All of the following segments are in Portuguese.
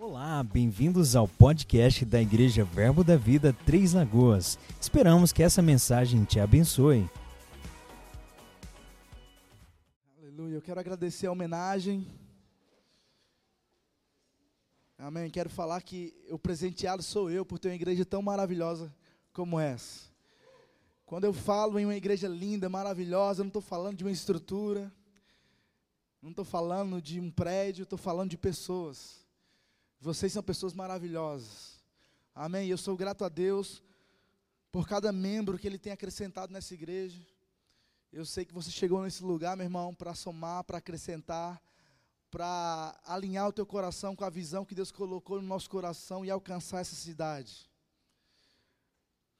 Olá, bem-vindos ao podcast da Igreja Verbo da Vida Três Lagoas. Esperamos que essa mensagem te abençoe. Aleluia. Eu quero agradecer a homenagem. Amém. Quero falar que o presenteado sou eu por ter uma igreja tão maravilhosa como essa. Quando eu falo em uma igreja linda, maravilhosa, eu não estou falando de uma estrutura, não estou falando de um prédio, estou falando de pessoas. Vocês são pessoas maravilhosas. Amém. Eu sou grato a Deus por cada membro que Ele tem acrescentado nessa igreja. Eu sei que você chegou nesse lugar, meu irmão, para somar, para acrescentar, para alinhar o teu coração com a visão que Deus colocou no nosso coração e alcançar essa cidade.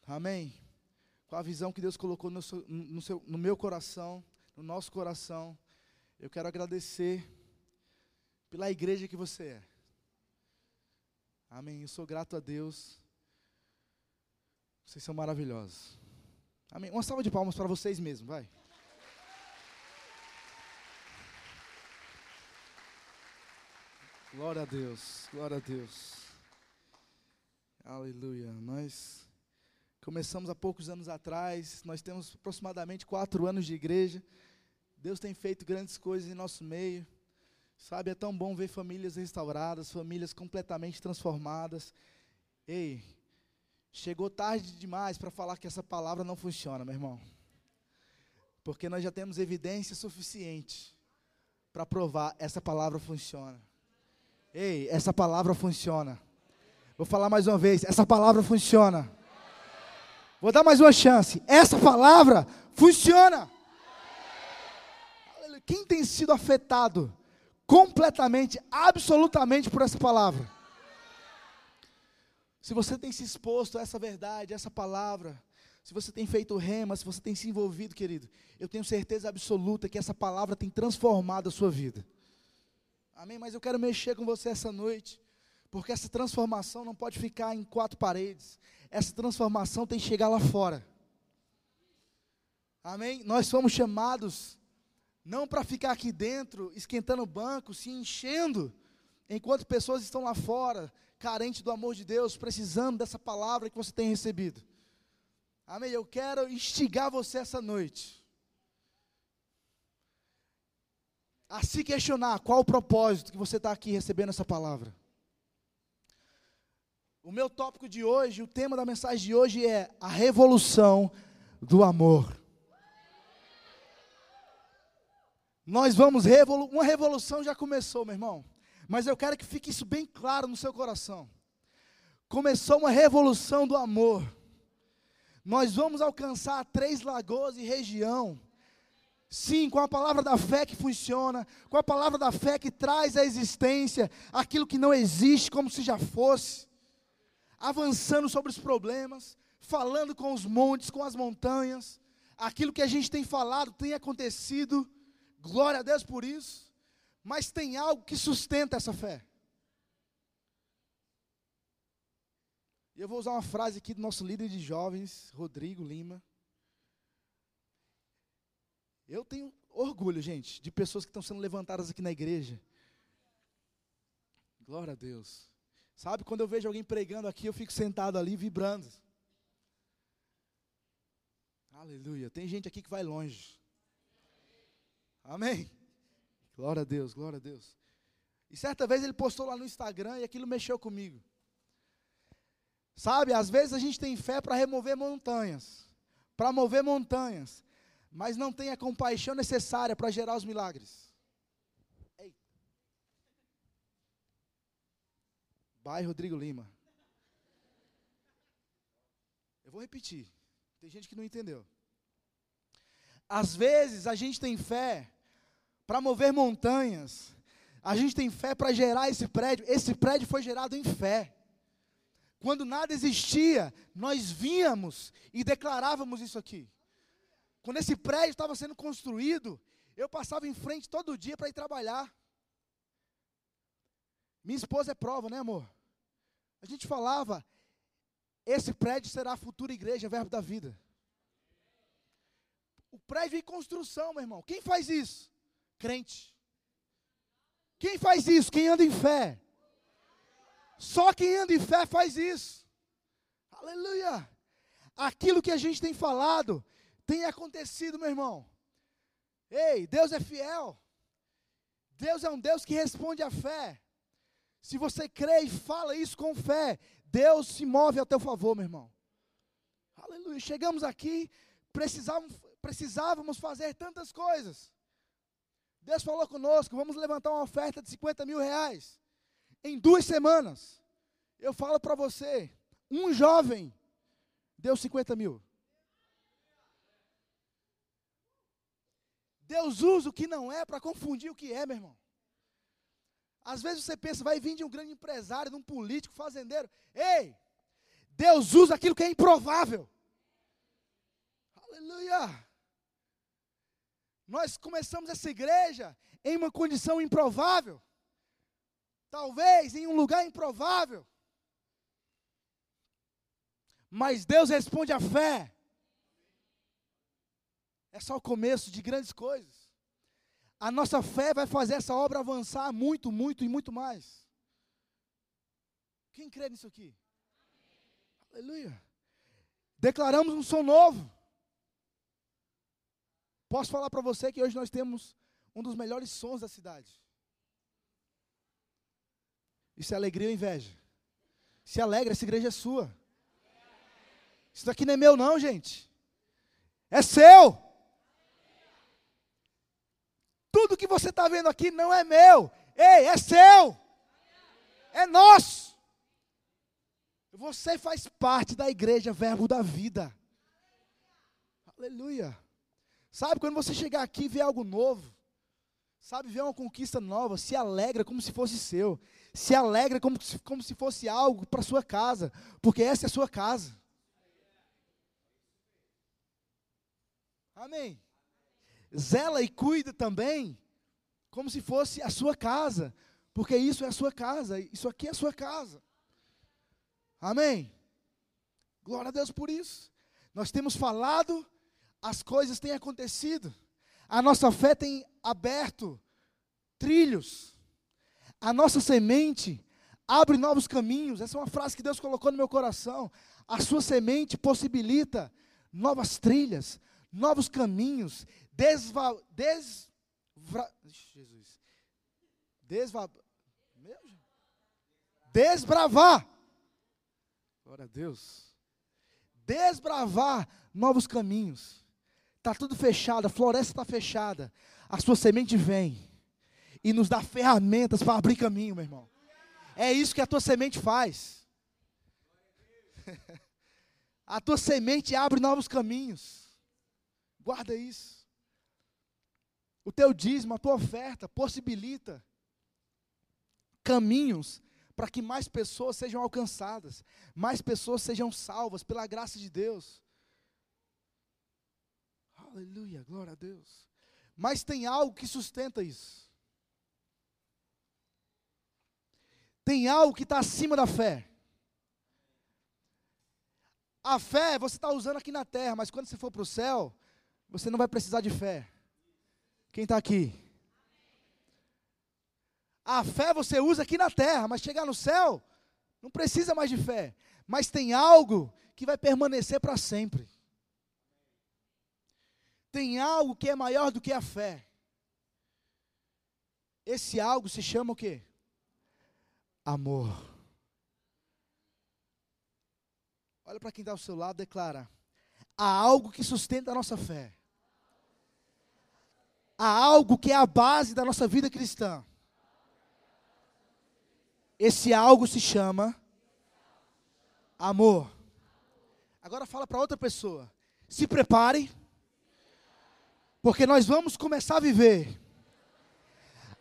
Amém com a visão que Deus colocou no, seu, no, seu, no meu coração, no nosso coração. Eu quero agradecer pela igreja que você é. Amém. Eu sou grato a Deus. Vocês são maravilhosos. Amém. Uma salva de palmas para vocês mesmos, vai. Glória a Deus, glória a Deus. Aleluia. Nós Começamos há poucos anos atrás, nós temos aproximadamente quatro anos de igreja. Deus tem feito grandes coisas em nosso meio. Sabe, é tão bom ver famílias restauradas, famílias completamente transformadas. Ei, chegou tarde demais para falar que essa palavra não funciona, meu irmão. Porque nós já temos evidência suficiente para provar essa palavra funciona. Ei, essa palavra funciona. Vou falar mais uma vez, essa palavra funciona. Vou dar mais uma chance. Essa palavra funciona. Quem tem sido afetado completamente, absolutamente por essa palavra? Se você tem se exposto a essa verdade, a essa palavra, se você tem feito rema, se você tem se envolvido, querido, eu tenho certeza absoluta que essa palavra tem transformado a sua vida. Amém? Mas eu quero mexer com você essa noite, porque essa transformação não pode ficar em quatro paredes, essa transformação tem que chegar lá fora. Amém? Nós fomos chamados não para ficar aqui dentro, esquentando o banco, se enchendo, enquanto pessoas estão lá fora, carentes do amor de Deus, precisando dessa palavra que você tem recebido. Amém? Eu quero instigar você essa noite. A se questionar qual o propósito que você está aqui recebendo essa palavra. O meu tópico de hoje, o tema da mensagem de hoje é a revolução do amor. Nós vamos uma revolução já começou, meu irmão. Mas eu quero que fique isso bem claro no seu coração. Começou uma revolução do amor. Nós vamos alcançar três lagoas e região. Sim, com a palavra da fé que funciona, com a palavra da fé que traz à existência aquilo que não existe como se já fosse avançando sobre os problemas, falando com os montes, com as montanhas. Aquilo que a gente tem falado tem acontecido, glória a Deus por isso, mas tem algo que sustenta essa fé. E eu vou usar uma frase aqui do nosso líder de jovens, Rodrigo Lima. Eu tenho orgulho, gente, de pessoas que estão sendo levantadas aqui na igreja. Glória a Deus. Sabe, quando eu vejo alguém pregando aqui, eu fico sentado ali vibrando. Aleluia. Tem gente aqui que vai longe. Amém. Glória a Deus, glória a Deus. E certa vez ele postou lá no Instagram e aquilo mexeu comigo. Sabe, às vezes a gente tem fé para remover montanhas, para mover montanhas, mas não tem a compaixão necessária para gerar os milagres. Pai Rodrigo Lima. Eu vou repetir. Tem gente que não entendeu. Às vezes a gente tem fé para mover montanhas. A gente tem fé para gerar esse prédio. Esse prédio foi gerado em fé. Quando nada existia, nós víamos e declarávamos isso aqui. Quando esse prédio estava sendo construído, eu passava em frente todo dia para ir trabalhar. Minha esposa é prova, né, amor? A gente falava, esse prédio será a futura igreja, verbo da vida. O prédio em construção, meu irmão. Quem faz isso? Crente. Quem faz isso? Quem anda em fé? Só quem anda em fé faz isso. Aleluia. Aquilo que a gente tem falado tem acontecido, meu irmão. Ei, Deus é fiel. Deus é um Deus que responde à fé. Se você crê e fala isso com fé, Deus se move a teu favor, meu irmão. Aleluia. Chegamos aqui, precisávamos, precisávamos fazer tantas coisas. Deus falou conosco, vamos levantar uma oferta de 50 mil reais. Em duas semanas. Eu falo para você, um jovem deu 50 mil. Deus usa o que não é para confundir o que é, meu irmão. Às vezes você pensa, vai vir de um grande empresário, de um político, fazendeiro. Ei, Deus usa aquilo que é improvável. Aleluia. Nós começamos essa igreja em uma condição improvável. Talvez em um lugar improvável. Mas Deus responde à fé. É só o começo de grandes coisas. A nossa fé vai fazer essa obra avançar muito, muito e muito mais. Quem crê nisso aqui? Aleluia. Declaramos um som novo. Posso falar para você que hoje nós temos um dos melhores sons da cidade. Isso é alegria ou inveja? Se alegra, essa igreja é sua. Isso daqui não é meu, não, gente. É seu. Tudo que você está vendo aqui não é meu. Ei, é seu. É nosso. Você faz parte da igreja Verbo da Vida. Aleluia. Sabe, quando você chegar aqui e ver algo novo, sabe, ver uma conquista nova, se alegra como se fosse seu. Se alegra como, como se fosse algo para sua casa, porque essa é a sua casa. Amém zela e cuida também, como se fosse a sua casa, porque isso é a sua casa, isso aqui é a sua casa. Amém? Glória a Deus por isso. Nós temos falado, as coisas têm acontecido, a nossa fé tem aberto trilhos, a nossa semente abre novos caminhos. Essa é uma frase que Deus colocou no meu coração. A sua semente possibilita novas trilhas, novos caminhos, desva, desvra, Jesus, desva, desbravar, glória a Deus, desbravar novos caminhos. Está tudo fechado, a floresta está fechada. A sua semente vem e nos dá ferramentas para abrir caminho, meu irmão. É isso que a tua semente faz. a tua semente abre novos caminhos. Guarda isso. O teu dízimo, a tua oferta possibilita caminhos para que mais pessoas sejam alcançadas, mais pessoas sejam salvas pela graça de Deus. Aleluia, glória a Deus. Mas tem algo que sustenta isso. Tem algo que está acima da fé. A fé você está usando aqui na terra, mas quando você for para o céu, você não vai precisar de fé. Quem está aqui? A fé você usa aqui na terra, mas chegar no céu, não precisa mais de fé. Mas tem algo que vai permanecer para sempre. Tem algo que é maior do que a fé. Esse algo se chama o quê? Amor. Olha para quem está ao seu lado, declara: há algo que sustenta a nossa fé a algo que é a base da nossa vida cristã. Esse algo se chama amor. Agora fala para outra pessoa. Se prepare, porque nós vamos começar a viver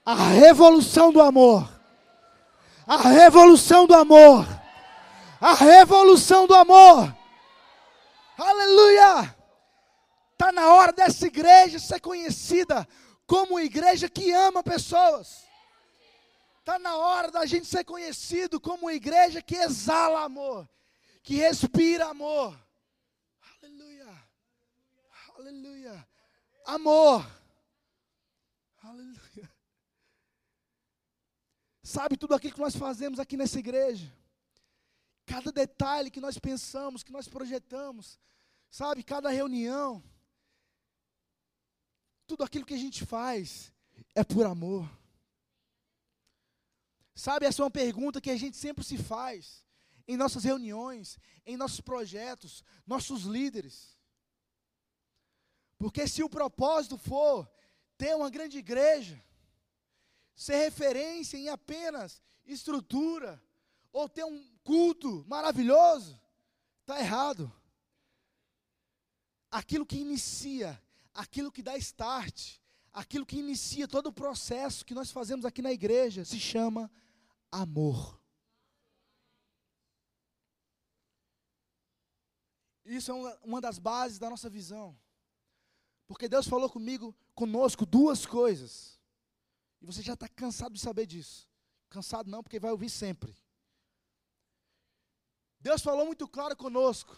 a revolução do amor. A revolução do amor. A revolução do amor. Aleluia! Está na hora dessa igreja ser conhecida como igreja que ama pessoas. Está na hora da gente ser conhecido como igreja que exala amor, que respira amor. Aleluia. Aleluia. Amor. Aleluia. sabe tudo aquilo que nós fazemos aqui nessa igreja. Cada detalhe que nós pensamos, que nós projetamos, sabe, cada reunião, tudo aquilo que a gente faz é por amor. Sabe, essa é uma pergunta que a gente sempre se faz em nossas reuniões, em nossos projetos, nossos líderes. Porque se o propósito for ter uma grande igreja, ser referência em apenas estrutura, ou ter um culto maravilhoso, está errado. Aquilo que inicia, aquilo que dá start, aquilo que inicia todo o processo que nós fazemos aqui na igreja se chama amor. Isso é uma, das bases da nossa visão. Porque Deus falou comigo, conosco, duas coisas. E você já está cansado de saber disso. Cansado não, porque vai ouvir sempre. Deus falou muito claro conosco.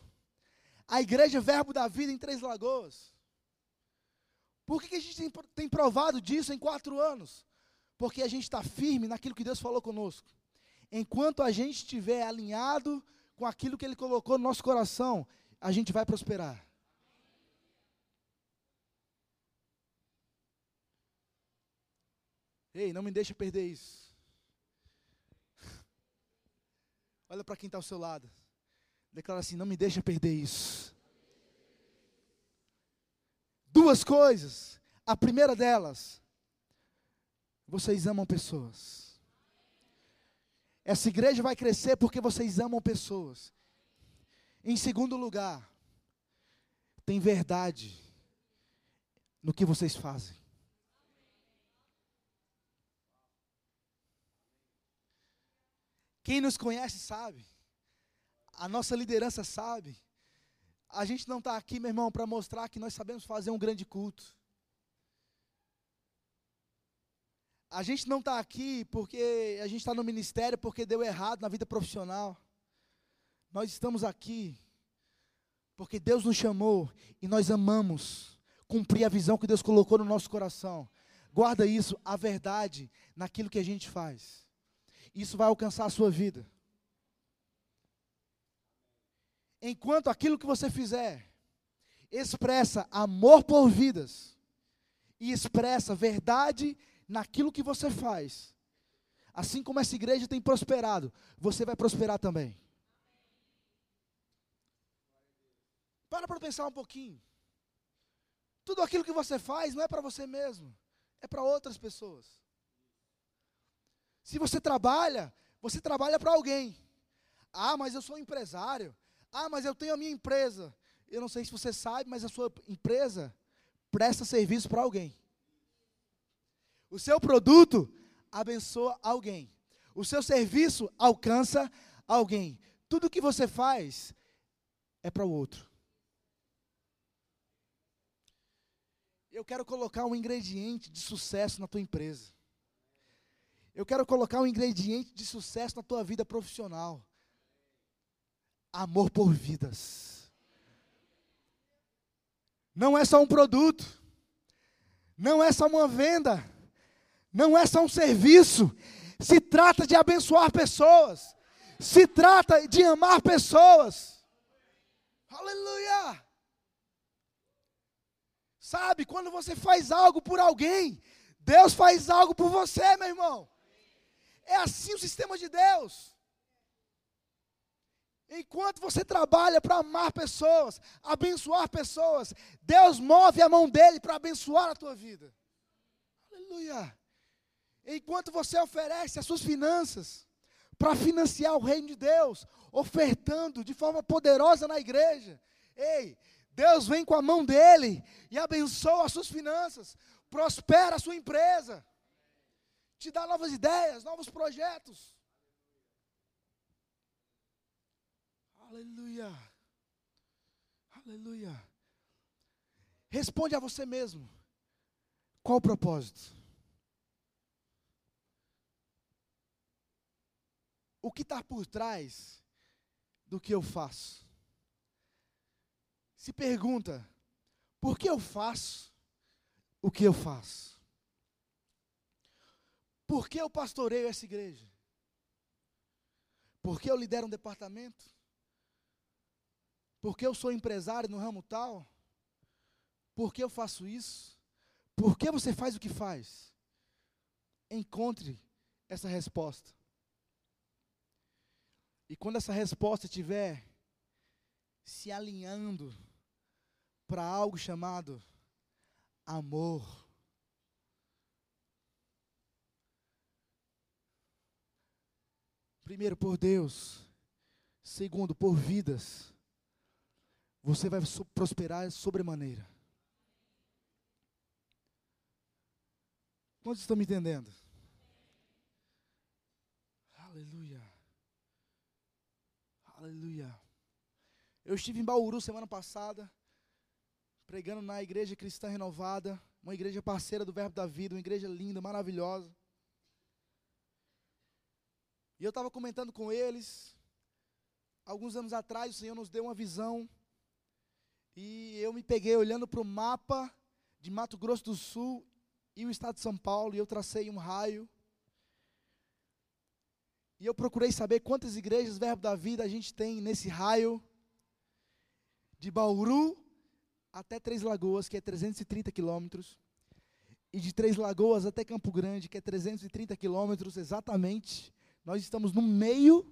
A igreja Verbo da Vida em Três Lagoas. Por que, que a gente tem, tem provado disso em quatro anos? Porque a gente está firme naquilo que Deus falou conosco. Enquanto a gente estiver alinhado com aquilo que Ele colocou no nosso coração, a gente vai prosperar. Ei, não me deixe perder isso. Olha para quem está ao seu lado. Declara assim: não me deixa perder isso. Duas coisas. A primeira delas, vocês amam pessoas. Essa igreja vai crescer porque vocês amam pessoas. Em segundo lugar, tem verdade no que vocês fazem. Quem nos conhece sabe, a nossa liderança sabe. A gente não está aqui, meu irmão, para mostrar que nós sabemos fazer um grande culto. A gente não está aqui porque a gente está no ministério porque deu errado na vida profissional. Nós estamos aqui porque Deus nos chamou e nós amamos cumprir a visão que Deus colocou no nosso coração. Guarda isso, a verdade naquilo que a gente faz. Isso vai alcançar a sua vida. Enquanto aquilo que você fizer expressa amor por vidas e expressa verdade naquilo que você faz, assim como essa igreja tem prosperado, você vai prosperar também. Para para pensar um pouquinho. Tudo aquilo que você faz não é para você mesmo, é para outras pessoas. Se você trabalha, você trabalha para alguém. Ah, mas eu sou um empresário. Ah, mas eu tenho a minha empresa. Eu não sei se você sabe, mas a sua empresa presta serviço para alguém. O seu produto abençoa alguém. O seu serviço alcança alguém. Tudo que você faz é para o outro. Eu quero colocar um ingrediente de sucesso na tua empresa. Eu quero colocar um ingrediente de sucesso na tua vida profissional. Amor por vidas. Não é só um produto. Não é só uma venda. Não é só um serviço. Se trata de abençoar pessoas. Se trata de amar pessoas. Aleluia! Sabe, quando você faz algo por alguém, Deus faz algo por você, meu irmão. É assim o sistema de Deus. Enquanto você trabalha para amar pessoas, abençoar pessoas, Deus move a mão dele para abençoar a tua vida. Aleluia. Enquanto você oferece as suas finanças para financiar o reino de Deus, ofertando de forma poderosa na igreja, ei, Deus vem com a mão dele e abençoa as suas finanças, prospera a sua empresa, te dá novas ideias, novos projetos. Aleluia. Aleluia. Responde a você mesmo. Qual o propósito? O que está por trás do que eu faço? se pergunta: por que eu faço o que eu faço? Por que eu pastoreio essa igreja? Porque eu lidero um departamento? Porque eu sou empresário no ramo tal? Por que eu faço isso? Por que você faz o que faz? Encontre essa resposta. E quando essa resposta estiver se alinhando para algo chamado amor, primeiro por Deus, segundo por vidas, você vai prosperar sobremaneira. Quantos estão me entendendo? Aleluia. Aleluia. Eu estive em Bauru semana passada, pregando na Igreja Cristã Renovada, uma igreja parceira do Verbo da Vida, uma igreja linda, maravilhosa. E eu estava comentando com eles, alguns anos atrás, o Senhor nos deu uma visão, e eu me peguei olhando para o mapa de Mato Grosso do Sul e o estado de São Paulo, e eu tracei um raio. E eu procurei saber quantas igrejas Verbo da Vida a gente tem nesse raio de Bauru até Três Lagoas, que é 330 quilômetros, e de Três Lagoas até Campo Grande, que é 330 quilômetros exatamente. Nós estamos no meio.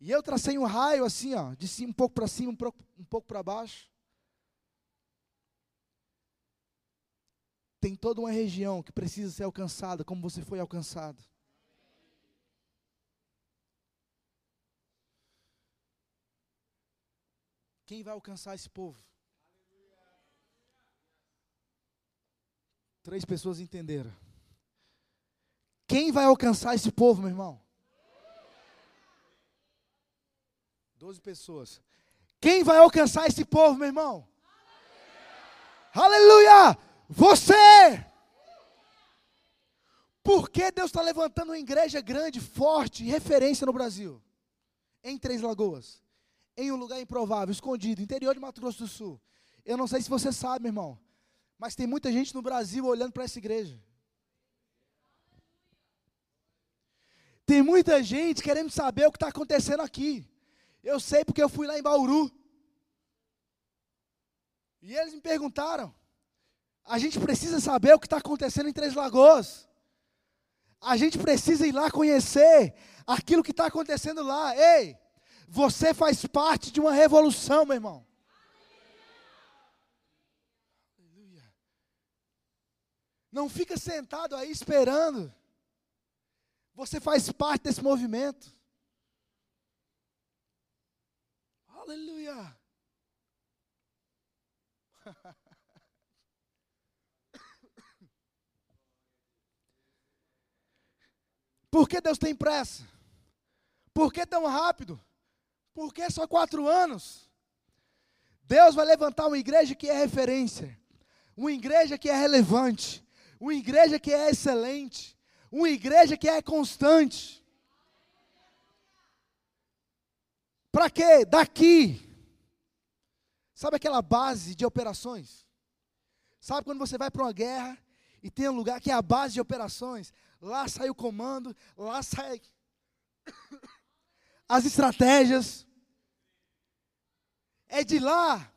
E eu tracei um raio assim, ó, de cima, um pouco para cima, um pouco, um pouco para baixo. Tem toda uma região que precisa ser alcançada, como você foi alcançado. Quem vai alcançar esse povo? Três pessoas entenderam. Quem vai alcançar esse povo, meu irmão? Doze pessoas. Quem vai alcançar esse povo, meu irmão? Aleluia! Aleluia! Você! Por que Deus está levantando uma igreja grande, forte, referência no Brasil? Em Três Lagoas. Em um lugar improvável, escondido, interior de Mato Grosso do Sul. Eu não sei se você sabe, meu irmão. Mas tem muita gente no Brasil olhando para essa igreja. Tem muita gente querendo saber o que está acontecendo aqui. Eu sei porque eu fui lá em Bauru. E eles me perguntaram: a gente precisa saber o que está acontecendo em Três Lagoas. A gente precisa ir lá conhecer aquilo que está acontecendo lá. Ei, você faz parte de uma revolução, meu irmão. Não fica sentado aí esperando. Você faz parte desse movimento. Aleluia. Por que Deus tem pressa? Por que tão rápido? Por que só quatro anos? Deus vai levantar uma igreja que é referência, uma igreja que é relevante, uma igreja que é excelente, uma igreja que é constante. Para quê? Daqui. Sabe aquela base de operações? Sabe quando você vai para uma guerra e tem um lugar que é a base de operações? lá sai o comando, lá sai as estratégias. É de lá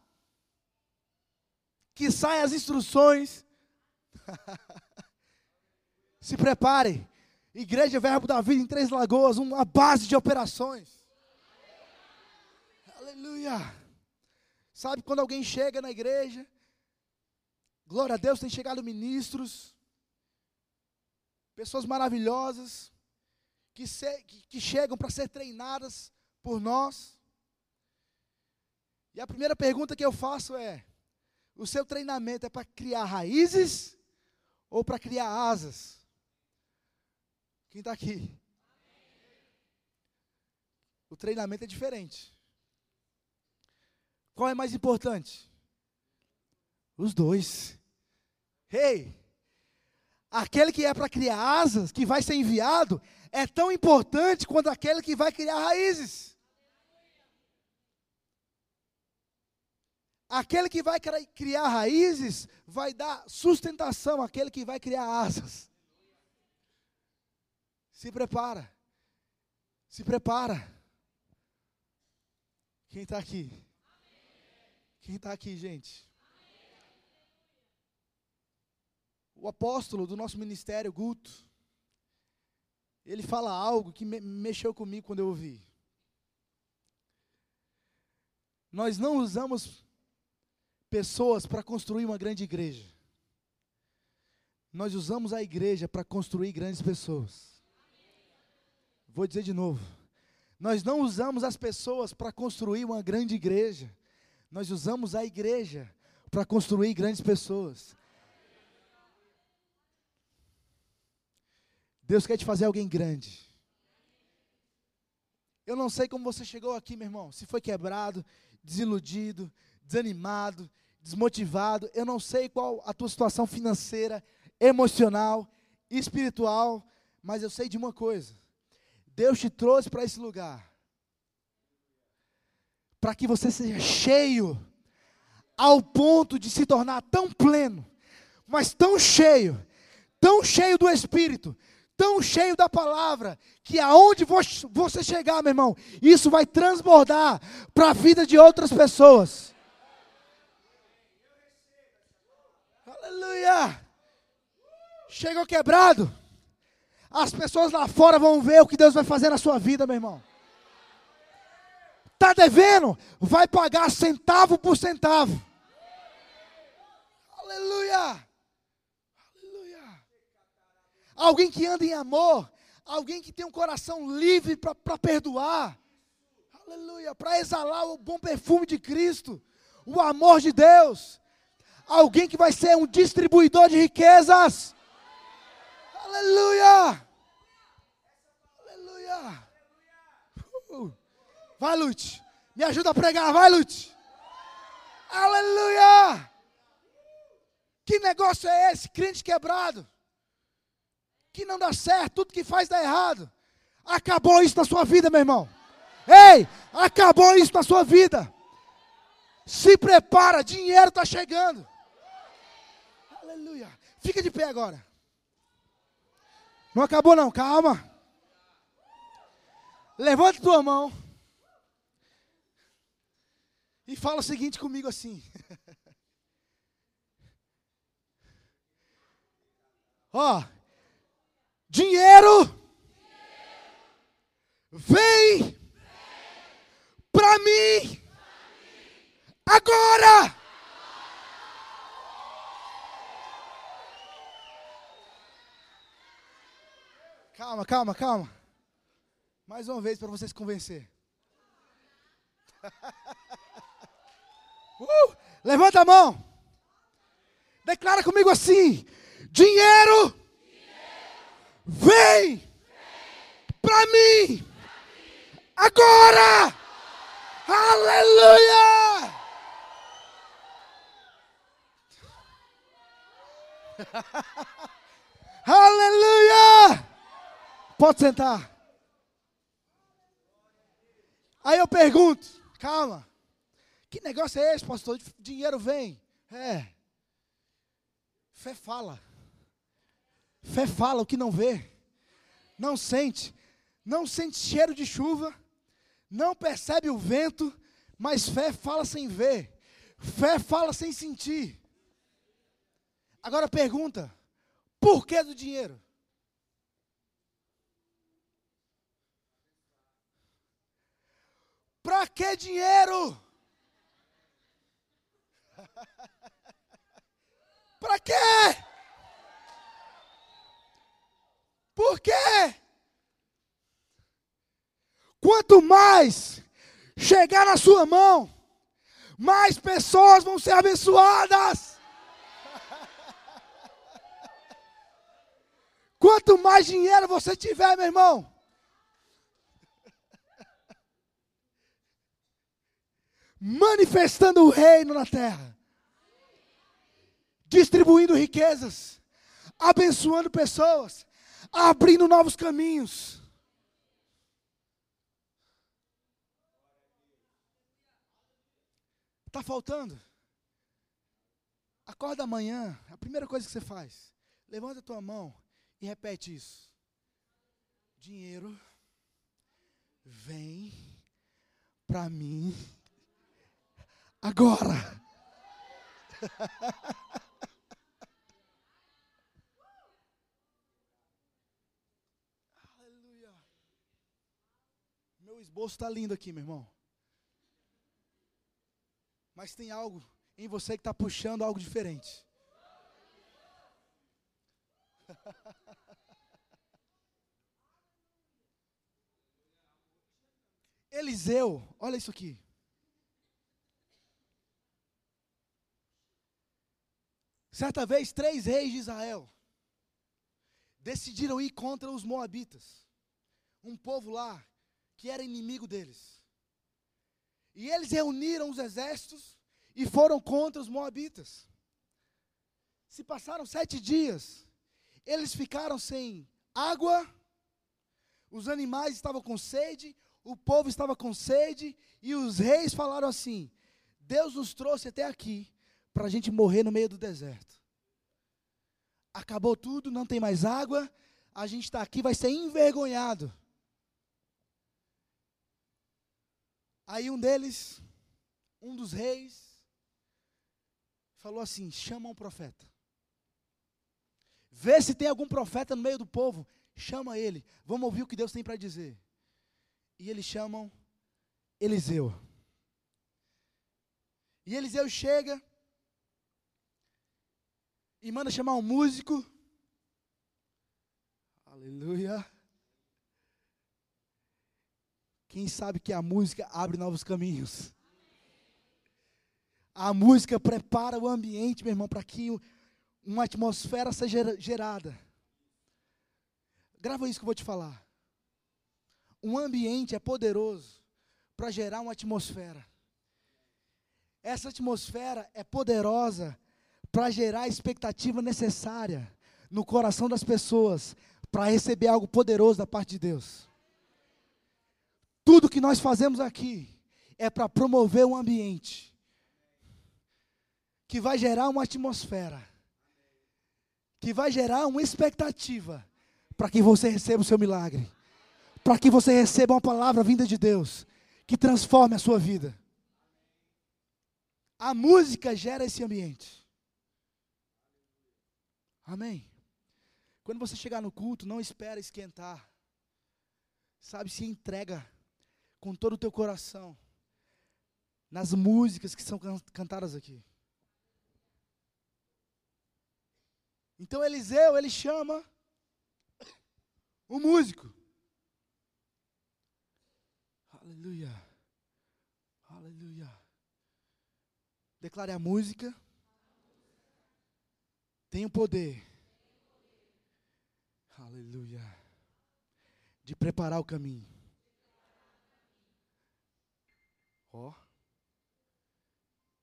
que saem as instruções. Se prepare. Igreja Verbo da Vida em Três Lagoas, uma base de operações. Aleluia. Sabe quando alguém chega na igreja? Glória a Deus, tem chegado ministros pessoas maravilhosas, que, se, que, que chegam para ser treinadas por nós. E a primeira pergunta que eu faço é: o seu treinamento é para criar raízes ou para criar asas? Quem está aqui? O treinamento é diferente. Qual é mais importante? Os dois. Hey, aquele que é para criar asas, que vai ser enviado, é tão importante quanto aquele que vai criar raízes. Aquele que vai criar raízes vai dar sustentação àquele que vai criar asas. Se prepara. Se prepara. Quem está aqui? Quem está aqui, gente? O apóstolo do nosso ministério, Guto, ele fala algo que me mexeu comigo quando eu ouvi. Nós não usamos pessoas para construir uma grande igreja. Nós usamos a igreja para construir grandes pessoas. Vou dizer de novo. Nós não usamos as pessoas para construir uma grande igreja. Nós usamos a igreja para construir grandes pessoas. Deus quer te fazer alguém grande. Eu não sei como você chegou aqui, meu irmão. Se foi quebrado, desiludido, desanimado, desmotivado. Eu não sei qual a tua situação financeira, emocional, espiritual. Mas eu sei de uma coisa: Deus te trouxe para esse lugar para que você seja cheio ao ponto de se tornar tão pleno, mas tão cheio, tão cheio do Espírito, tão cheio da palavra, que aonde você chegar, meu irmão, isso vai transbordar para a vida de outras pessoas. Aleluia! Chegou quebrado. As pessoas lá fora vão ver o que Deus vai fazer na sua vida, meu irmão. Está devendo? Vai pagar centavo por centavo. Aleluia! alguém que anda em amor, alguém que tem um coração livre para perdoar, aleluia, para exalar o bom perfume de Cristo, o amor de Deus, alguém que vai ser um distribuidor de riquezas, aleluia, aleluia, uh. vai Lute, me ajuda a pregar, vai Lute, aleluia, que negócio é esse, crente quebrado, que não dá certo, tudo que faz dá errado. Acabou isso na sua vida, meu irmão. Ei, acabou isso na sua vida. Se prepara, dinheiro está chegando. Aleluia. Fica de pé agora. Não acabou não, calma. Levanta tua mão. E fala o seguinte comigo assim. Ó, oh, Dinheiro vem para mim agora. Calma, calma, calma. Mais uma vez para vocês convencer. uh, levanta a mão. Declara comigo assim: dinheiro Vem para mim agora. Aleluia! Aleluia! Pode sentar. Aí eu pergunto, calma. Que negócio é esse, pastor? Dinheiro vem. É. Fé fala. Fé fala o que não vê, não sente, não sente cheiro de chuva, não percebe o vento, mas fé fala sem ver, fé fala sem sentir. Agora pergunta: por que do dinheiro? Para que dinheiro? Para quê? Por quê? Quanto mais chegar na sua mão, mais pessoas vão ser abençoadas. Quanto mais dinheiro você tiver, meu irmão, manifestando o reino na terra, distribuindo riquezas, abençoando pessoas, abrindo novos caminhos. Está faltando? Acorda amanhã, a primeira coisa que você faz, levanta a tua mão e repete isso. dinheiro vem para mim agora. Aleluia. Meu esboço está lindo aqui, meu irmão. Mas tem algo em você que está puxando algo diferente. Eliseu, olha isso aqui. Certa vez, três reis de Israel decidiram ir contra os Moabitas, um povo lá que era inimigo deles. E eles reuniram os exércitos e foram contra os Moabitas. Se passaram sete dias, eles ficaram sem água, os animais estavam com sede, o povo estava com sede, e os reis falaram assim: Deus nos trouxe até aqui para a gente morrer no meio do deserto. Acabou tudo, não tem mais água, a gente está aqui, vai ser envergonhado. Aí um deles, um dos reis, falou assim: chama um profeta. Vê se tem algum profeta no meio do povo. Chama ele. Vamos ouvir o que Deus tem para dizer e eles chamam Eliseu. E Eliseu chega e manda chamar um músico. Aleluia. Quem sabe que a música abre novos caminhos. A música prepara o ambiente, meu irmão, para que uma atmosfera seja gerada. Grava isso que eu vou te falar um ambiente é poderoso para gerar uma atmosfera. Essa atmosfera é poderosa para gerar a expectativa necessária no coração das pessoas para receber algo poderoso da parte de Deus. Tudo que nós fazemos aqui é para promover um ambiente que vai gerar uma atmosfera, que vai gerar uma expectativa para que você receba o seu milagre para que você receba uma palavra vinda de Deus que transforme a sua vida. A música gera esse ambiente. Amém. Quando você chegar no culto, não espera esquentar. Sabe, se entrega com todo o teu coração nas músicas que são cantadas aqui. Então Eliseu, ele chama o músico. Aleluia. Aleluia. Declare a música. Tem o poder. Aleluia. De preparar o caminho. Ó. Oh.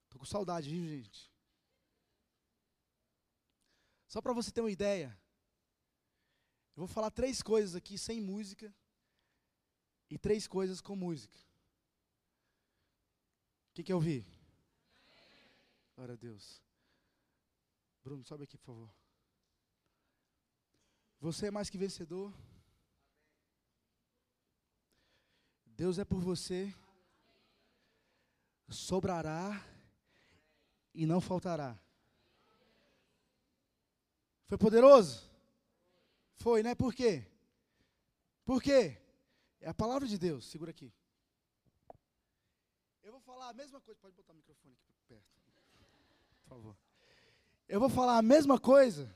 Tô com saudade, viu, gente? Só para você ter uma ideia. Eu vou falar três coisas aqui sem música e três coisas com música. O que, que eu vi? Glória a Deus. Bruno, sobe aqui, por favor. Você é mais que vencedor. Deus é por você. Sobrará e não faltará. Foi poderoso? Foi, né? Por quê? Por quê? É a palavra de Deus. Segura aqui. Eu vou falar a mesma coisa. Pode botar o microfone aqui perto. Por favor. Eu vou falar a mesma coisa.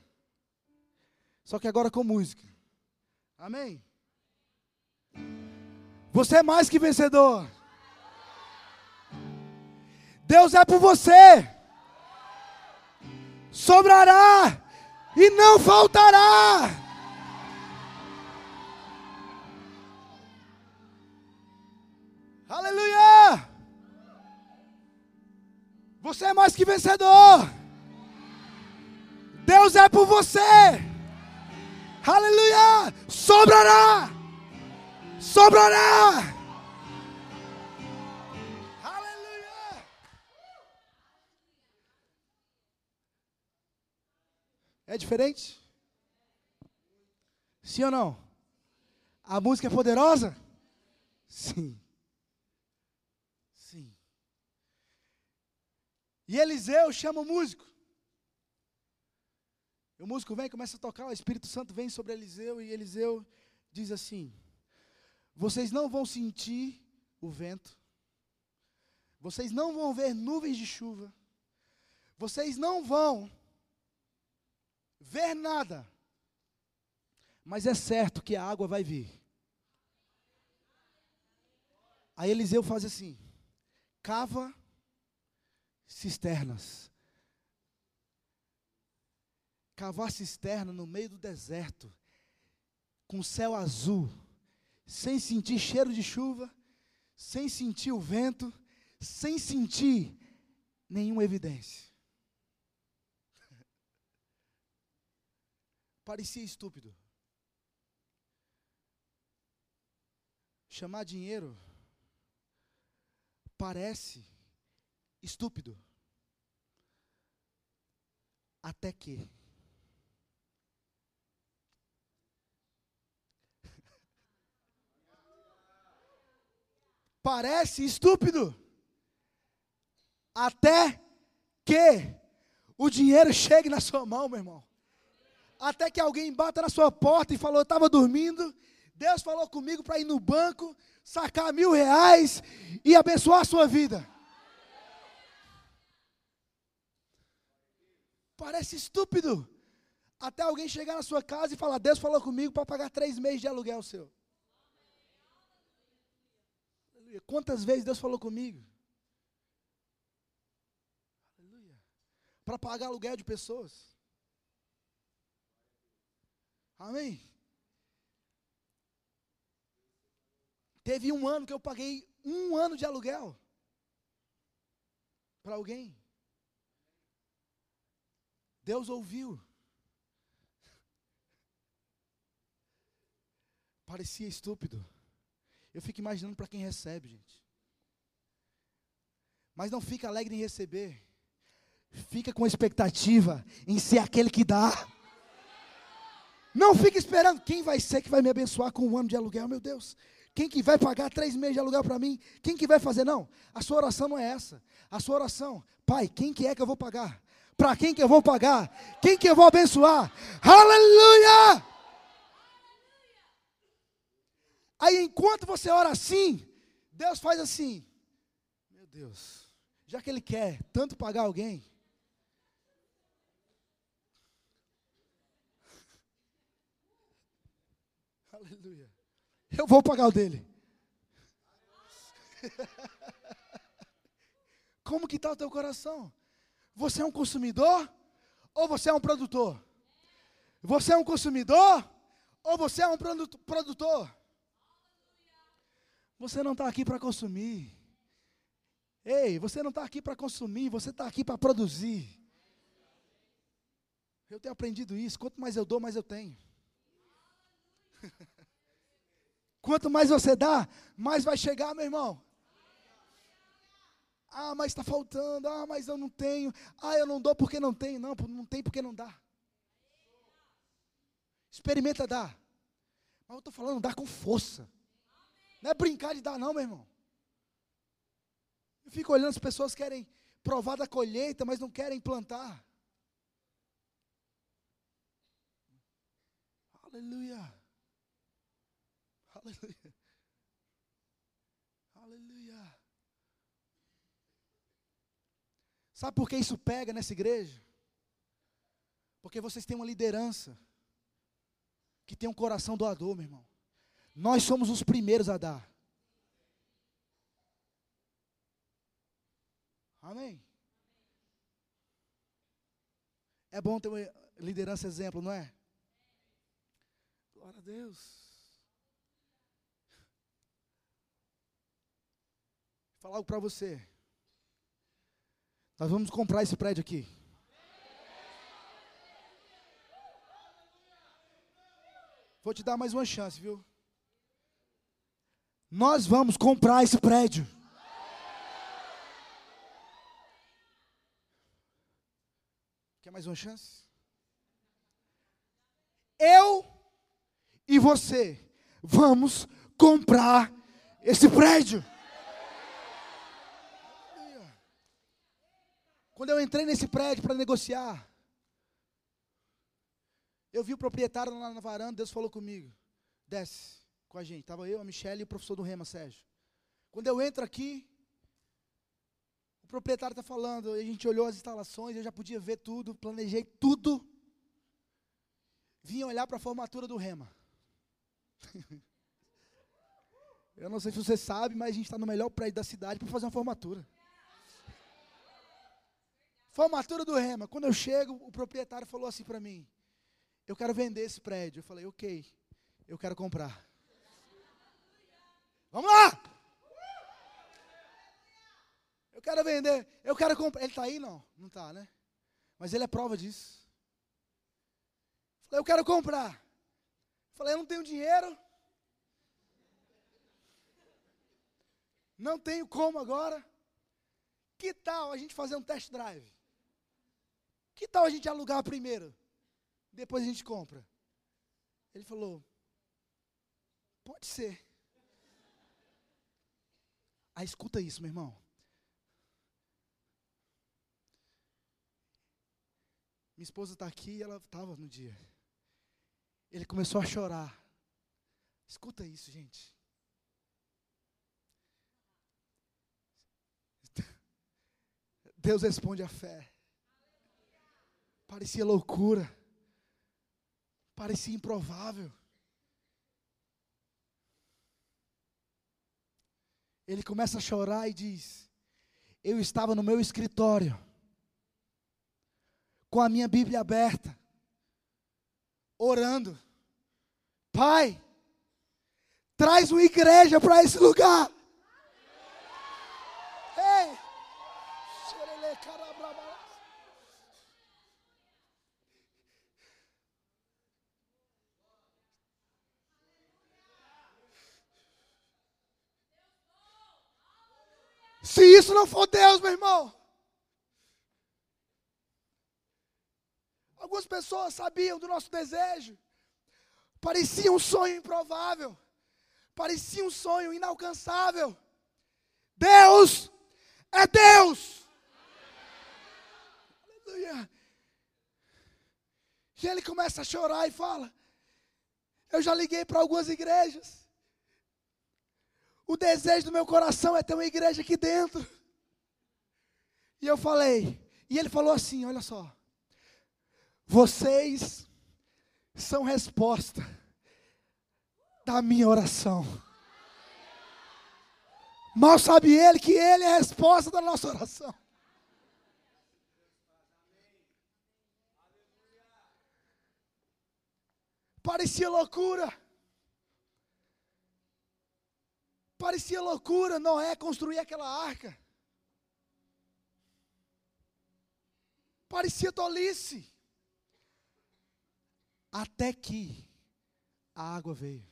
Só que agora com música. Amém? Você é mais que vencedor. Deus é por você. Sobrará e não faltará. Aleluia! Você é mais que vencedor. Deus é por você. Aleluia! Sobrará! Sobrará! Aleluia! É diferente? Sim ou não? A música é poderosa? Sim. Sim. E Eliseu chama o músico. E o músico vem, começa a tocar, o Espírito Santo vem sobre Eliseu e Eliseu diz assim: Vocês não vão sentir o vento, vocês não vão ver nuvens de chuva, vocês não vão ver nada, mas é certo que a água vai vir. Aí Eliseu faz assim: cava cisternas. Cavar cisterna no meio do deserto, com céu azul, sem sentir cheiro de chuva, sem sentir o vento, sem sentir nenhuma evidência. Parecia estúpido. Chamar dinheiro parece estúpido. Até que. Parece estúpido. Até que o dinheiro chegue na sua mão, meu irmão. Até que alguém bata na sua porta e falou: Eu estava dormindo. Deus falou comigo para ir no banco, sacar mil reais e abençoar a sua vida. Parece estúpido. Até alguém chegar na sua casa e falar: Deus falou comigo para pagar três meses de aluguel seu. Quantas vezes Deus falou comigo? Para pagar aluguel de pessoas. Amém? Teve um ano que eu paguei um ano de aluguel para alguém. Deus ouviu. Parecia estúpido. Eu fico imaginando para quem recebe, gente. Mas não fica alegre em receber. Fica com expectativa em ser aquele que dá. Não fique esperando quem vai ser que vai me abençoar com um ano de aluguel, meu Deus. Quem que vai pagar três meses de aluguel para mim? Quem que vai fazer? Não, a sua oração não é essa. A sua oração, Pai, quem que é que eu vou pagar? Para quem que eu vou pagar? Quem que eu vou abençoar? Aleluia! Aí enquanto você ora assim, Deus faz assim. Meu Deus, já que Ele quer tanto pagar alguém, Aleluia. Eu vou pagar o dele. Como que está o teu coração? Você é um consumidor ou você é um produtor? Você é um consumidor ou você é um produtor? Você não está aqui para consumir. Ei, você não está aqui para consumir, você está aqui para produzir. Eu tenho aprendido isso. Quanto mais eu dou, mais eu tenho. Quanto mais você dá, mais vai chegar, meu irmão. Ah, mas está faltando. Ah, mas eu não tenho. Ah, eu não dou porque não tenho. Não, não tem porque não dá. Experimenta dar. Mas eu estou falando dar com força. Não é brincar de dar, não, meu irmão. Eu fico olhando as pessoas que querem provar da colheita, mas não querem plantar. Aleluia. Aleluia. Aleluia. Sabe por que isso pega nessa igreja? Porque vocês têm uma liderança que tem um coração doador, meu irmão. Nós somos os primeiros a dar. Amém. É bom ter uma liderança exemplo, não é? Glória a Deus. Vou falar algo para você. Nós vamos comprar esse prédio aqui. Vou te dar mais uma chance, viu? Nós vamos comprar esse prédio. Quer mais uma chance? Eu e você vamos comprar esse prédio. Quando eu entrei nesse prédio para negociar, eu vi o proprietário lá na varanda, Deus falou comigo, desce com a gente. Estava eu, a Michelle e o professor do Rema, Sérgio. Quando eu entro aqui, o proprietário está falando, a gente olhou as instalações, eu já podia ver tudo, planejei tudo. Vim olhar para a formatura do Rema. eu não sei se você sabe, mas a gente está no melhor prédio da cidade para fazer uma formatura. Formatura do Rema. Quando eu chego, o proprietário falou assim para mim: Eu quero vender esse prédio. Eu falei: Ok, eu quero comprar. Vamos lá! Eu quero vender, eu quero comprar. Ele está aí? Não, não está, né? Mas ele é prova disso. Eu quero comprar. Eu falei: Eu não tenho dinheiro. Não tenho como agora. Que tal a gente fazer um test drive? Que tal a gente alugar primeiro? Depois a gente compra. Ele falou: Pode ser. Aí escuta isso, meu irmão. Minha esposa está aqui e ela estava no dia. Ele começou a chorar. Escuta isso, gente. Deus responde a fé. Parecia loucura. Parecia improvável. Ele começa a chorar e diz: Eu estava no meu escritório, com a minha Bíblia aberta, orando. Pai, traz uma igreja para esse lugar. Ei! Se isso não for Deus, meu irmão. Algumas pessoas sabiam do nosso desejo. Parecia um sonho improvável. Parecia um sonho inalcançável. Deus é Deus. Aleluia. E ele começa a chorar e fala: Eu já liguei para algumas igrejas. O desejo do meu coração é ter uma igreja aqui dentro. E eu falei, e ele falou assim: olha só, vocês são resposta da minha oração. Mal sabe ele que ele é a resposta da nossa oração. Parecia loucura. Parecia loucura Noé construir aquela arca. Parecia tolice. Até que a água veio.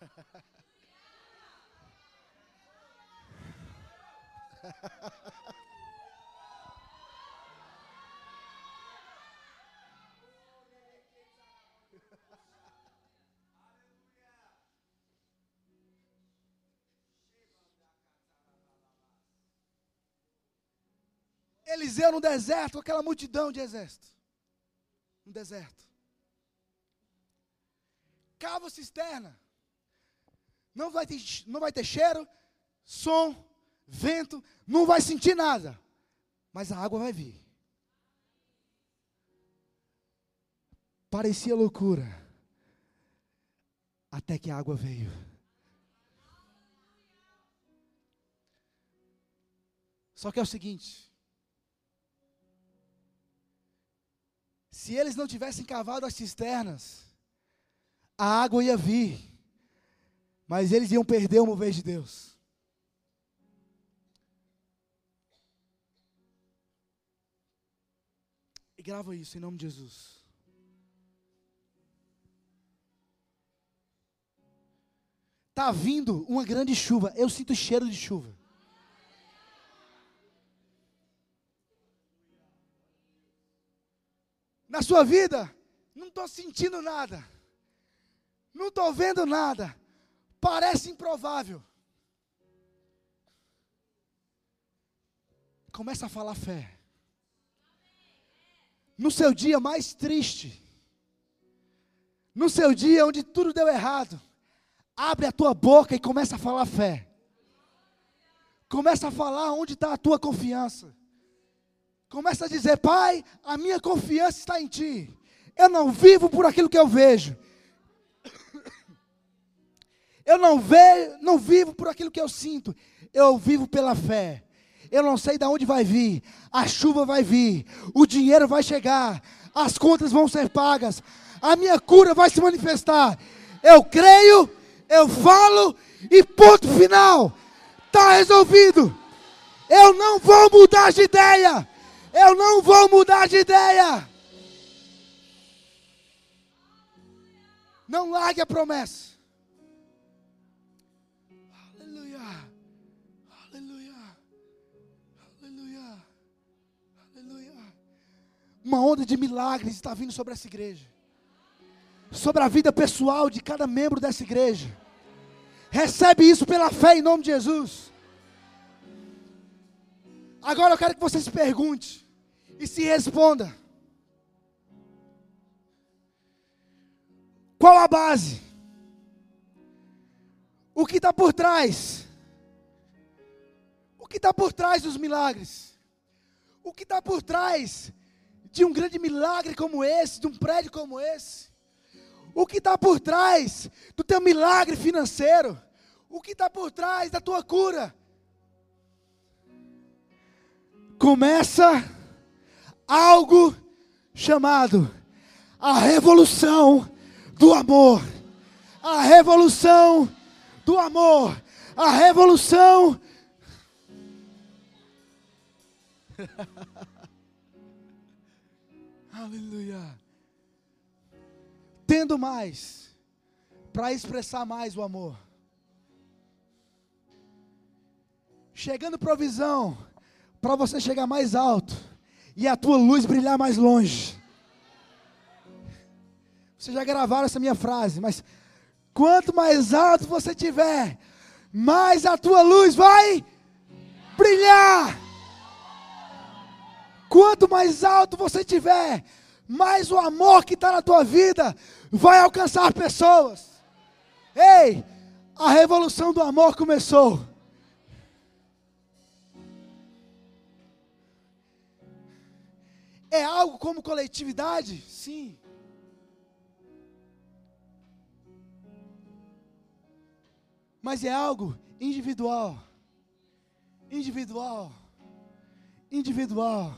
Eliseu no deserto, aquela multidão de exército. No deserto. Cava cisterna. Não vai, ter, não vai ter cheiro, som, vento, não vai sentir nada. Mas a água vai vir. Parecia loucura. Até que a água veio. Só que é o seguinte: Se eles não tivessem cavado as cisternas, a água ia vir, mas eles iam perder o mover de Deus. E grava isso em nome de Jesus. Tá vindo uma grande chuva. Eu sinto cheiro de chuva. Na sua vida, não estou sentindo nada, não estou vendo nada, parece improvável. Começa a falar fé. No seu dia mais triste, no seu dia onde tudo deu errado, abre a tua boca e começa a falar fé. Começa a falar onde está a tua confiança. Começa a dizer, Pai, a minha confiança está em Ti. Eu não vivo por aquilo que eu vejo. Eu não vejo, não vivo por aquilo que eu sinto. Eu vivo pela fé. Eu não sei de onde vai vir. A chuva vai vir. O dinheiro vai chegar. As contas vão ser pagas. A minha cura vai se manifestar. Eu creio, eu falo e ponto final. Está resolvido. Eu não vou mudar de ideia. Eu não vou mudar de ideia. Não largue a promessa. Aleluia. Aleluia. Aleluia. Aleluia. Uma onda de milagres está vindo sobre essa igreja. Sobre a vida pessoal de cada membro dessa igreja. Recebe isso pela fé em nome de Jesus. Agora eu quero que você se pergunte e se responda. Qual a base? O que está por trás? O que está por trás dos milagres? O que está por trás de um grande milagre como esse, de um prédio como esse? O que está por trás do teu milagre financeiro? O que está por trás da tua cura? Começa algo chamado a revolução do amor. A revolução do amor. A revolução. Aleluia. Tendo mais, para expressar mais o amor. Chegando provisão, para você chegar mais alto e a tua luz brilhar mais longe. Vocês já gravaram essa minha frase, mas quanto mais alto você tiver, mais a tua luz vai brilhar. Quanto mais alto você tiver, mais o amor que está na tua vida vai alcançar pessoas. Ei, a revolução do amor começou. É algo como coletividade? Sim. mas é algo individual. Individual. Individual.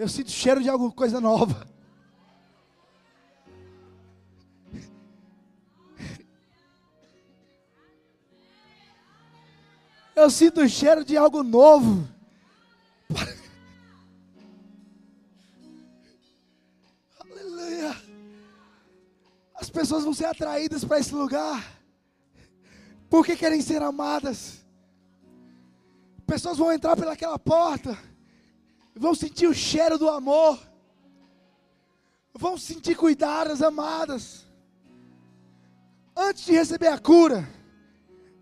Eu sinto cheiro de alguma coisa nova. Eu sinto o cheiro de algo novo. Aleluia. As pessoas vão ser atraídas para esse lugar. Porque querem ser amadas. Pessoas vão entrar pelaquela porta vão sentir o cheiro do amor, vão sentir cuidadas, amadas. Antes de receber a cura,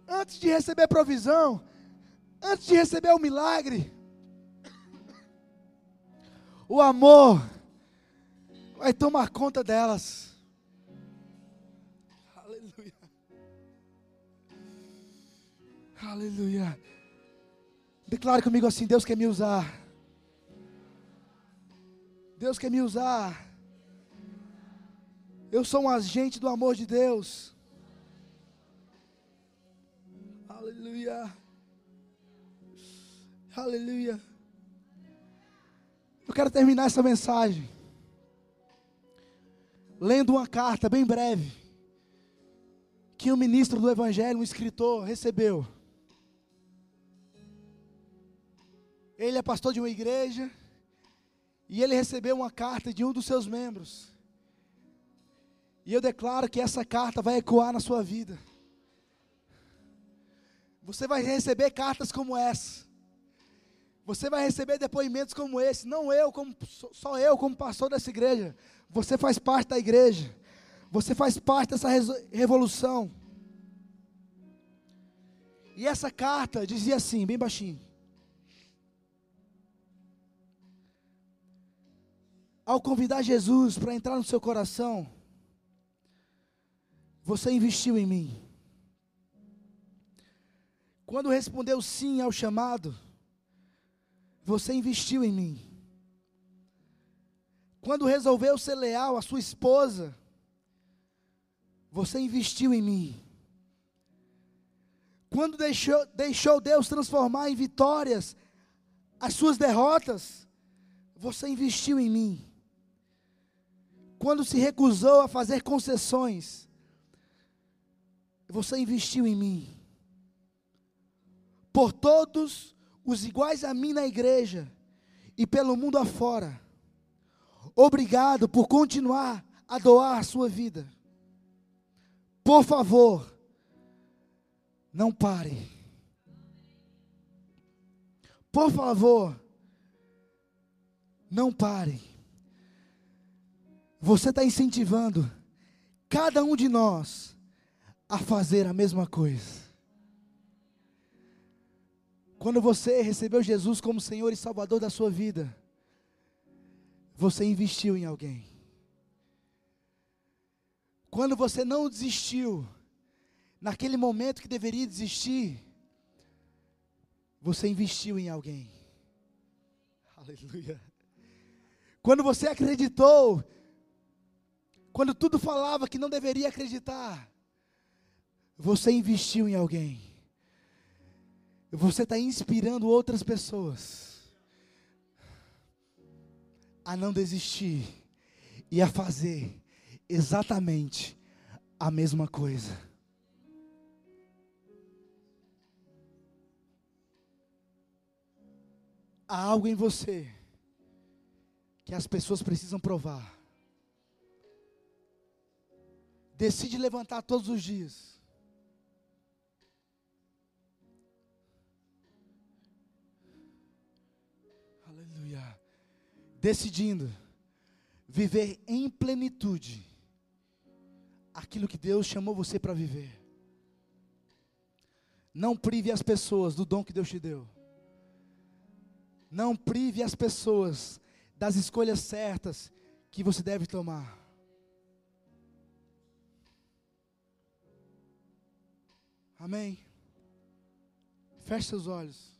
antes de receber a provisão, antes de receber o milagre, o amor vai tomar conta delas. Aleluia. Aleluia. Declare comigo assim: Deus quer me usar. Deus quer me usar. Eu sou um agente do amor de Deus. Aleluia. Aleluia. Eu quero terminar essa mensagem lendo uma carta bem breve que um ministro do Evangelho, um escritor, recebeu. Ele é pastor de uma igreja e ele recebeu uma carta de um dos seus membros. E eu declaro que essa carta vai ecoar na sua vida. Você vai receber cartas como essa. Você vai receber depoimentos como esse. Não eu, como, só eu, como pastor dessa igreja. Você faz parte da igreja. Você faz parte dessa revolução. E essa carta dizia assim, bem baixinho: Ao convidar Jesus para entrar no seu coração, você investiu em mim. Quando respondeu sim ao chamado, você investiu em mim. Quando resolveu ser leal à sua esposa, você investiu em mim. Quando deixou, deixou Deus transformar em vitórias as suas derrotas, você investiu em mim quando se recusou a fazer concessões, você investiu em mim. Por todos os iguais a mim na igreja e pelo mundo afora. Obrigado por continuar a doar a sua vida. Por favor, não pare. Por favor, não pare. Você está incentivando cada um de nós a fazer a mesma coisa. Quando você recebeu Jesus como Senhor e Salvador da sua vida, você investiu em alguém. Quando você não desistiu, naquele momento que deveria desistir, você investiu em alguém. Aleluia. Quando você acreditou quando tudo falava que não deveria acreditar, você investiu em alguém. Você está inspirando outras pessoas a não desistir e a fazer exatamente a mesma coisa. Há algo em você que as pessoas precisam provar. Decide levantar todos os dias. Aleluia. Decidindo viver em plenitude aquilo que Deus chamou você para viver. Não prive as pessoas do dom que Deus te deu. Não prive as pessoas das escolhas certas que você deve tomar. Amém. Feche seus olhos.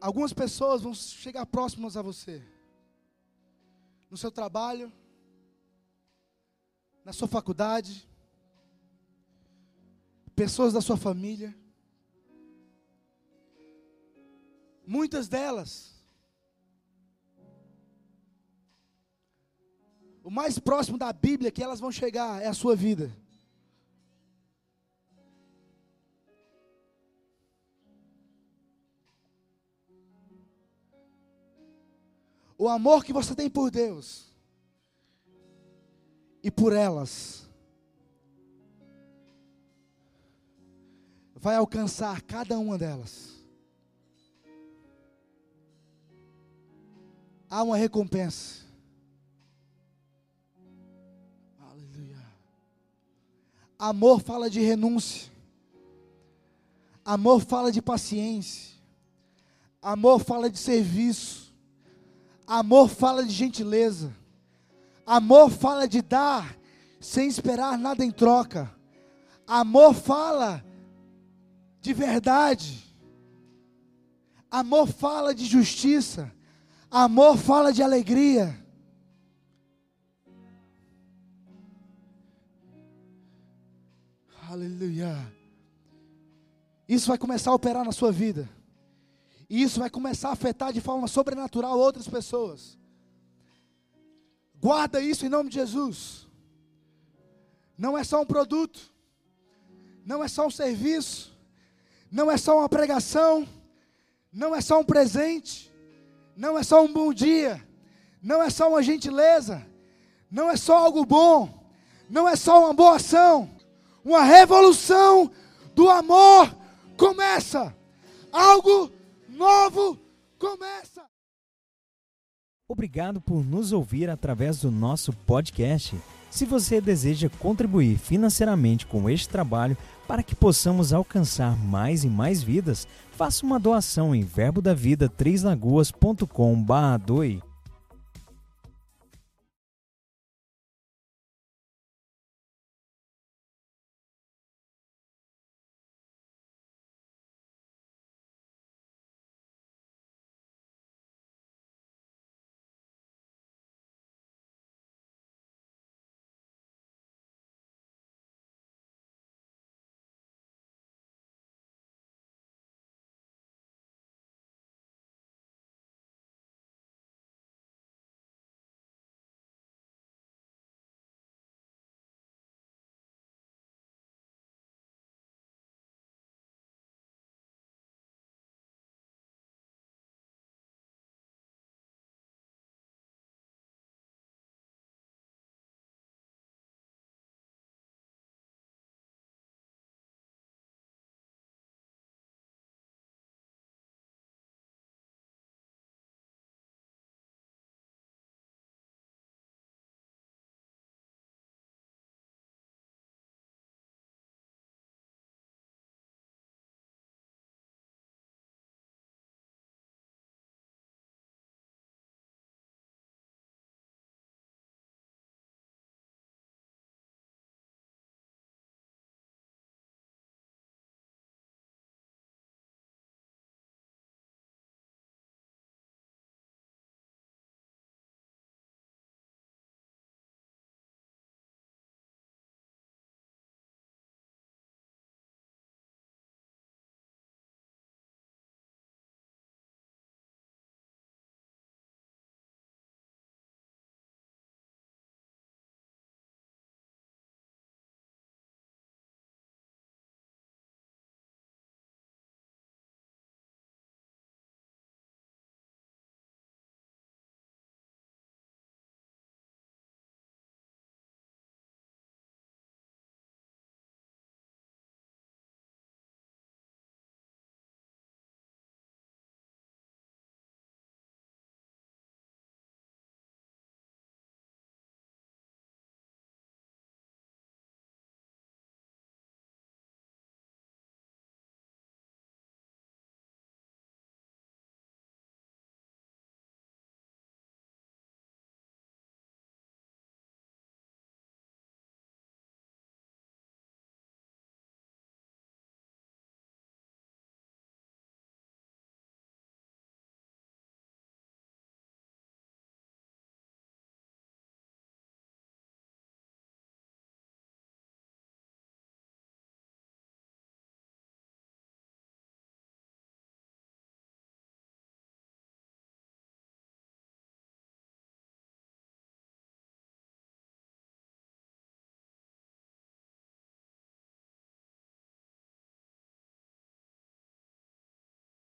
Algumas pessoas vão chegar próximas a você. No seu trabalho, na sua faculdade, pessoas da sua família. Muitas delas, o mais próximo da Bíblia que elas vão chegar é a sua vida. O amor que você tem por Deus e por elas vai alcançar cada uma delas. Há uma recompensa. Aleluia. Amor fala de renúncia. Amor fala de paciência. Amor fala de serviço. Amor fala de gentileza. Amor fala de dar sem esperar nada em troca. Amor fala de verdade. Amor fala de justiça. Amor fala de alegria. Aleluia. Isso vai começar a operar na sua vida. E isso vai começar a afetar de forma sobrenatural outras pessoas. Guarda isso em nome de Jesus. Não é só um produto, não é só um serviço, não é só uma pregação, não é só um presente, não é só um bom dia, não é só uma gentileza, não é só algo bom, não é só uma boa ação, uma revolução do amor começa, algo novo começa. Obrigado por nos ouvir através do nosso podcast. Se você deseja contribuir financeiramente com este trabalho para que possamos alcançar mais e mais vidas, faça uma doação em verbodavida3lagoas.com.br.